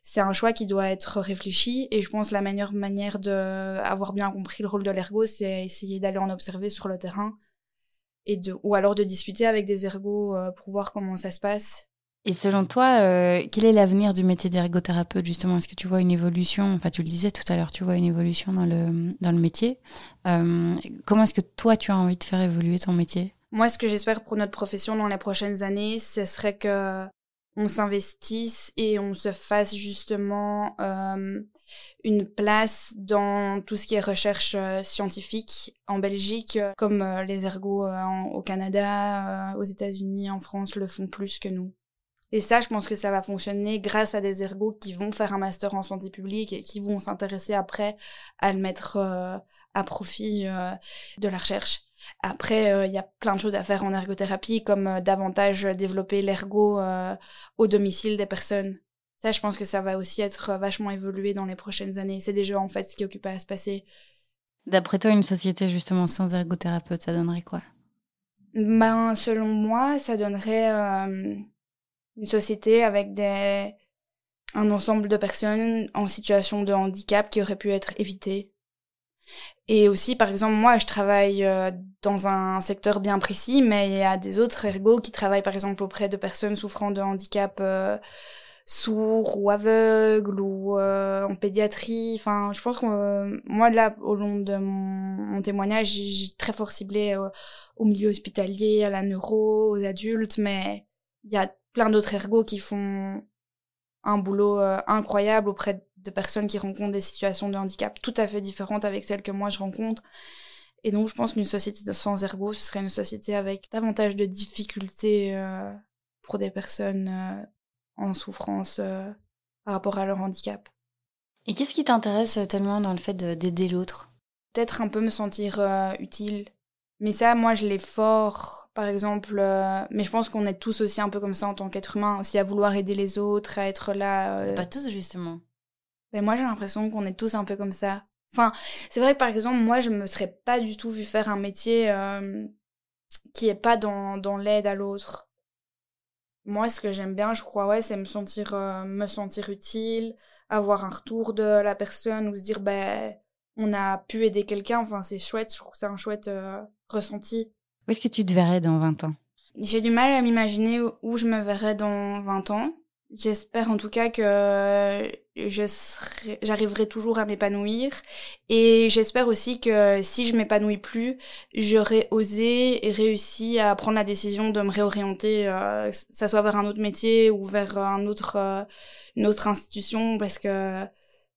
c'est un choix qui doit être réfléchi. Et je pense que la meilleure manière d'avoir bien compris le rôle de l'ergo, c'est essayer d'aller en observer sur le terrain et de, ou alors de discuter avec des ergots euh, pour voir comment ça se passe. Et selon toi, euh, quel est l'avenir du métier d'ergothérapeute justement? Est-ce que tu vois une évolution? Enfin, tu le disais tout à l'heure, tu vois une évolution dans le, dans le métier. Euh, comment est-ce que toi, tu as envie de faire évoluer ton métier? Moi, ce que j'espère pour notre profession dans les prochaines années, ce serait que on s'investisse et on se fasse justement une place dans tout ce qui est recherche euh, scientifique en Belgique, euh, comme euh, les ergots au Canada, aux États-Unis, en France le font plus que nous. Et ça, je pense que ça va fonctionner grâce à des ergots qui vont faire un master en santé publique et qui vont s'intéresser après à le mettre à profit de la recherche. Après, il y a plein de choses à faire en ergothérapie, comme davantage développer l'ergo au domicile des personnes. Ça, je pense que ça va aussi être vachement évolué dans les prochaines années. C'est déjà en fait ce qui occupe à se passer. D'après toi, une société justement sans ergothérapeute, ça donnerait quoi? Ben, selon moi, ça donnerait euh, une société avec des un ensemble de personnes en situation de handicap qui auraient pu être évitées. Et aussi, par exemple, moi, je travaille euh, dans un secteur bien précis, mais il y a des autres ergots qui travaillent, par exemple, auprès de personnes souffrant de handicap euh, sourd ou aveugle ou euh, en pédiatrie. Enfin, je pense que euh, moi, là, au long de mon, témoignage, j'ai très fort ciblé euh, au milieu hospitalier, à la neuro, aux adultes, mais il y a plein d'autres ergots qui font un boulot incroyable auprès de personnes qui rencontrent des situations de handicap tout à fait différentes avec celles que moi je rencontre. Et donc, je pense qu'une société sans ergo, ce serait une société avec davantage de difficultés pour des personnes en souffrance euh, par rapport à leur handicap. Et qu'est-ce qui t'intéresse tellement dans le fait d'aider l'autre? Peut-être un peu me sentir euh, utile. Mais ça, moi, je l'ai fort, par exemple. Euh, mais je pense qu'on est tous aussi un peu comme ça en tant qu'être humain, aussi à vouloir aider les autres, à être là. Pas tous, justement. Mais moi, j'ai l'impression qu'on est tous un peu comme ça. Enfin, c'est vrai que par exemple, moi, je me serais pas du tout vu faire un métier qui est pas dans, dans l'aide à l'autre moi, ce que j'aime bien, je crois, ouais, c'est me sentir, euh, me sentir utile, avoir un retour de la personne ou se dire, ben, on a pu aider quelqu'un. Enfin, c'est chouette. Je trouve que c'est un chouette euh, ressenti. Où est-ce que tu te verrais dans 20 ans? J'ai du mal à m'imaginer où je me verrais dans 20 ans. J'espère en tout cas que je j'arriverai toujours à m'épanouir. Et j'espère aussi que si je m'épanouis plus, j'aurai osé et réussi à prendre la décision de me réorienter, euh, que ça soit vers un autre métier ou vers un autre, euh, une autre institution. Parce que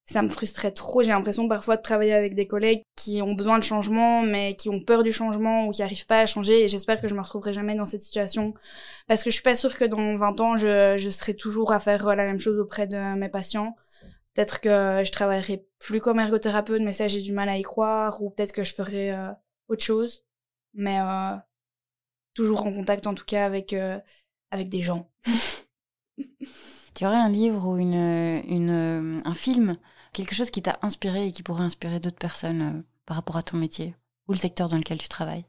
ça me frustrait trop. J'ai l'impression parfois de travailler avec des collègues qui ont besoin de changement, mais qui ont peur du changement ou qui n'arrivent pas à changer. Et j'espère que je me retrouverai jamais dans cette situation. Parce que je suis pas sûre que dans 20 ans, je, je serai toujours à faire la même chose auprès de mes patients. Peut-être que je travaillerai plus comme ergothérapeute, mais ça, j'ai du mal à y croire. Ou peut-être que je ferai euh, autre chose. Mais euh, toujours en contact, en tout cas, avec, euh, avec des gens. tu aurais un livre ou une, un film quelque chose qui t'a inspiré et qui pourrait inspirer d'autres personnes euh, par rapport à ton métier ou le secteur dans lequel tu travailles?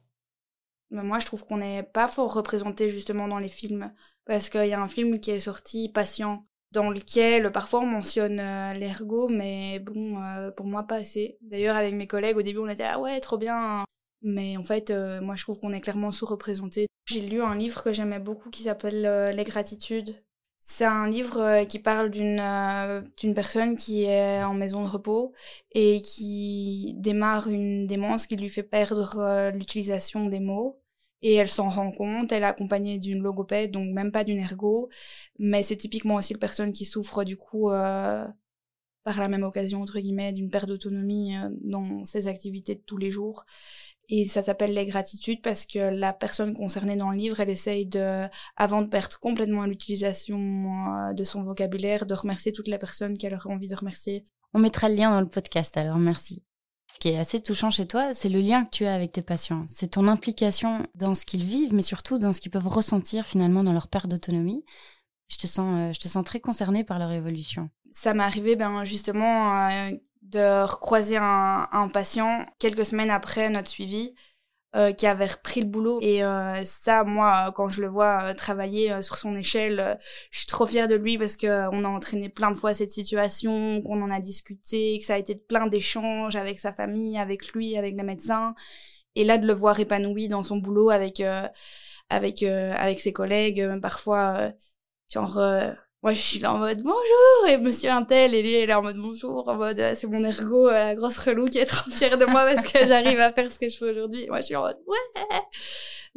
Bah, Moi, je trouve qu'on n'est pas fort représenté justement dans les films. Parce qu'il y a un film qui est sorti, Patient, dans lequel parfois on mentionne euh, l'ergo, mais bon, euh, pour moi, pas assez. D'ailleurs, avec mes collègues, au début, on était ah ouais, trop bien. Mais en fait, moi, je trouve qu'on est clairement sous-représenté. J'ai lu un livre que j'aimais beaucoup qui s'appelle Les Gratitudes c'est un livre euh, qui parle d'une euh, d'une personne qui est en maison de repos et qui démarre une démence qui lui fait perdre euh, l'utilisation des mots. Et elle s'en rend compte, elle est accompagnée d'une logopède, donc même pas d'une ergo, mais c'est typiquement aussi une personne qui souffre du coup par la même occasion, entre guillemets, d'une perte d'autonomie dans ses activités de tous les jours. Et ça s'appelle les gratitudes parce que la personne concernée dans le livre, elle essaye de, avant de perdre complètement l'utilisation euh, de son vocabulaire, de remercier toutes les personnes qu'elle aurait envie de remercier. On mettra le lien dans le podcast alors, merci. Ce qui est assez touchant chez toi, c'est le lien que tu as avec tes patients. C'est ton implication dans ce qu'ils vivent, mais surtout dans ce qu'ils peuvent ressentir finalement dans leur perte d'autonomie. Je te sens, euh, je te sens très concernée par leur évolution. Ça m'est arrivé, ben justement, euh, de recroiser un, un, patient quelques semaines après notre suivi euh, qui avait repris le boulot. Et euh, ça, moi, quand je le vois euh, travailler sur son échelle, je suis trop fière de lui parce que on a entraîné plein de fois cette situation, qu'on en a discuté, que ça a été plein d'échanges avec sa famille, avec lui, avec les médecins. Et là, de le voir épanoui dans son boulot avec avec avec ses collègues, parfois genre moi je suis là en mode bonjour et monsieur Intel et lui il est en mode bonjour en mode c'est mon ergo euh, la grosse relou qui est trop fière de moi parce que j'arrive à faire ce que je fais aujourd'hui. Moi je suis en mode ouais.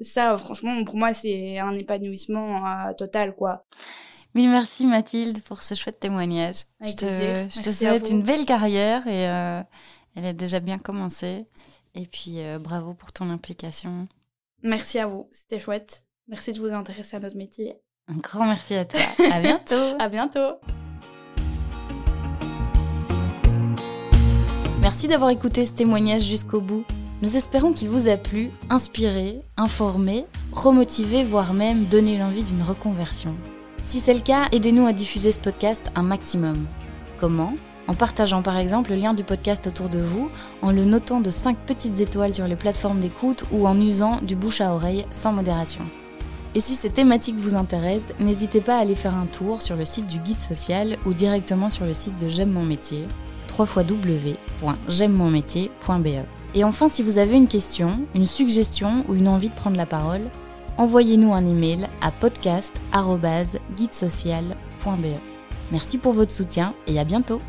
Ça franchement pour moi c'est un épanouissement euh, total quoi. Mille merci Mathilde pour ce chouette témoignage. Je te, je te souhaite une belle carrière et euh, elle a déjà bien commencé. Et puis bravo pour ton implication. Merci à vous c'était chouette. Merci de vous intéresser à notre métier un grand merci à toi. À bientôt. à bientôt. Merci d'avoir écouté ce témoignage jusqu'au bout. Nous espérons qu'il vous a plu, inspiré, informé, remotivé, voire même donné l'envie d'une reconversion. Si c'est le cas, aidez-nous à diffuser ce podcast un maximum. Comment? En partageant par exemple le lien du podcast autour de vous, en le notant de 5 petites étoiles sur les plateformes d'écoute ou en usant du bouche à oreille sans modération. Et si ces thématiques vous intéressent, n'hésitez pas à aller faire un tour sur le site du guide social ou directement sur le site de J'aime mon métier, www.j'aime-mon-métier.be. Et enfin, si vous avez une question, une suggestion ou une envie de prendre la parole, envoyez-nous un email à podcast.guidesocial.be. Merci pour votre soutien et à bientôt